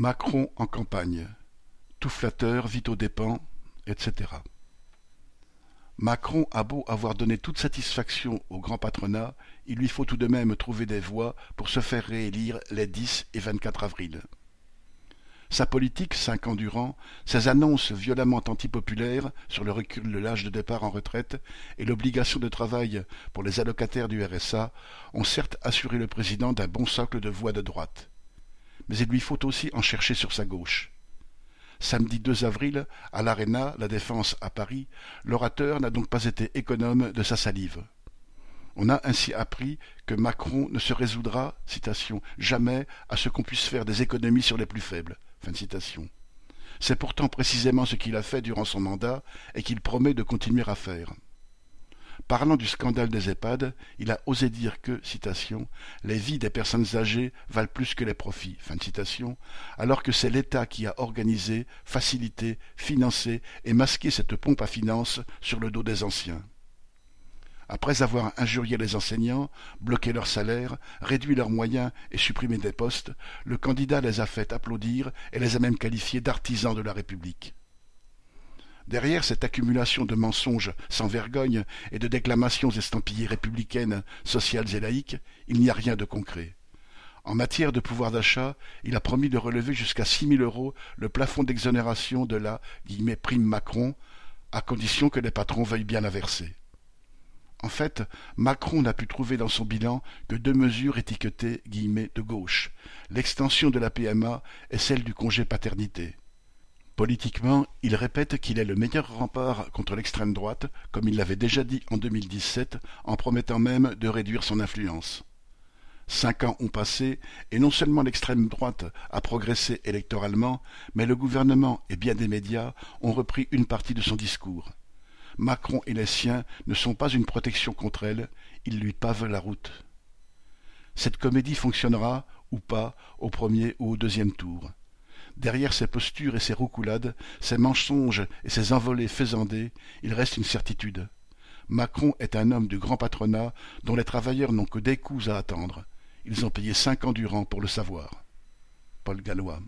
Macron en campagne. Tout flatteur vit aux dépens, etc. Macron a beau avoir donné toute satisfaction au grand patronat, il lui faut tout de même trouver des voix pour se faire réélire les 10 et 24 avril. Sa politique, cinq ans durant, ses annonces violemment antipopulaires sur le recul de l'âge de départ en retraite et l'obligation de travail pour les allocataires du RSA ont certes assuré le président d'un bon socle de voix de droite mais il lui faut aussi en chercher sur sa gauche. Samedi 2 avril, à l'Arena, la Défense à Paris, l'orateur n'a donc pas été économe de sa salive. On a ainsi appris que Macron ne se résoudra, citation, jamais à ce qu'on puisse faire des économies sur les plus faibles. C'est pourtant précisément ce qu'il a fait durant son mandat et qu'il promet de continuer à faire. Parlant du scandale des EHPAD, il a osé dire que, citation, les vies des personnes âgées valent plus que les profits, fin de citation, alors que c'est l'État qui a organisé, facilité, financé et masqué cette pompe à finances sur le dos des anciens. Après avoir injurié les enseignants, bloqué leurs salaires, réduit leurs moyens et supprimé des postes, le candidat les a fait applaudir et les a même qualifiés d'artisans de la République. Derrière cette accumulation de mensonges sans vergogne et de déclamations estampillées républicaines, sociales et laïques, il n'y a rien de concret. En matière de pouvoir d'achat, il a promis de relever jusqu'à six mille euros le plafond d'exonération de la prime Macron, à condition que les patrons veuillent bien la verser. En fait, Macron n'a pu trouver dans son bilan que deux mesures étiquetées de gauche, l'extension de la PMA et celle du congé paternité. Politiquement, il répète qu'il est le meilleur rempart contre l'extrême droite, comme il l'avait déjà dit en 2017, en promettant même de réduire son influence. Cinq ans ont passé, et non seulement l'extrême droite a progressé électoralement, mais le gouvernement et bien des médias ont repris une partie de son discours. Macron et les siens ne sont pas une protection contre elle, ils lui pavent la route. Cette comédie fonctionnera, ou pas, au premier ou au deuxième tour. Derrière ses postures et ses roucoulades, ses mensonges et ses envolées faisandées, il reste une certitude. Macron est un homme du grand patronat dont les travailleurs n'ont que des coups à attendre. Ils ont payé cinq ans durant pour le savoir. Paul Gallois.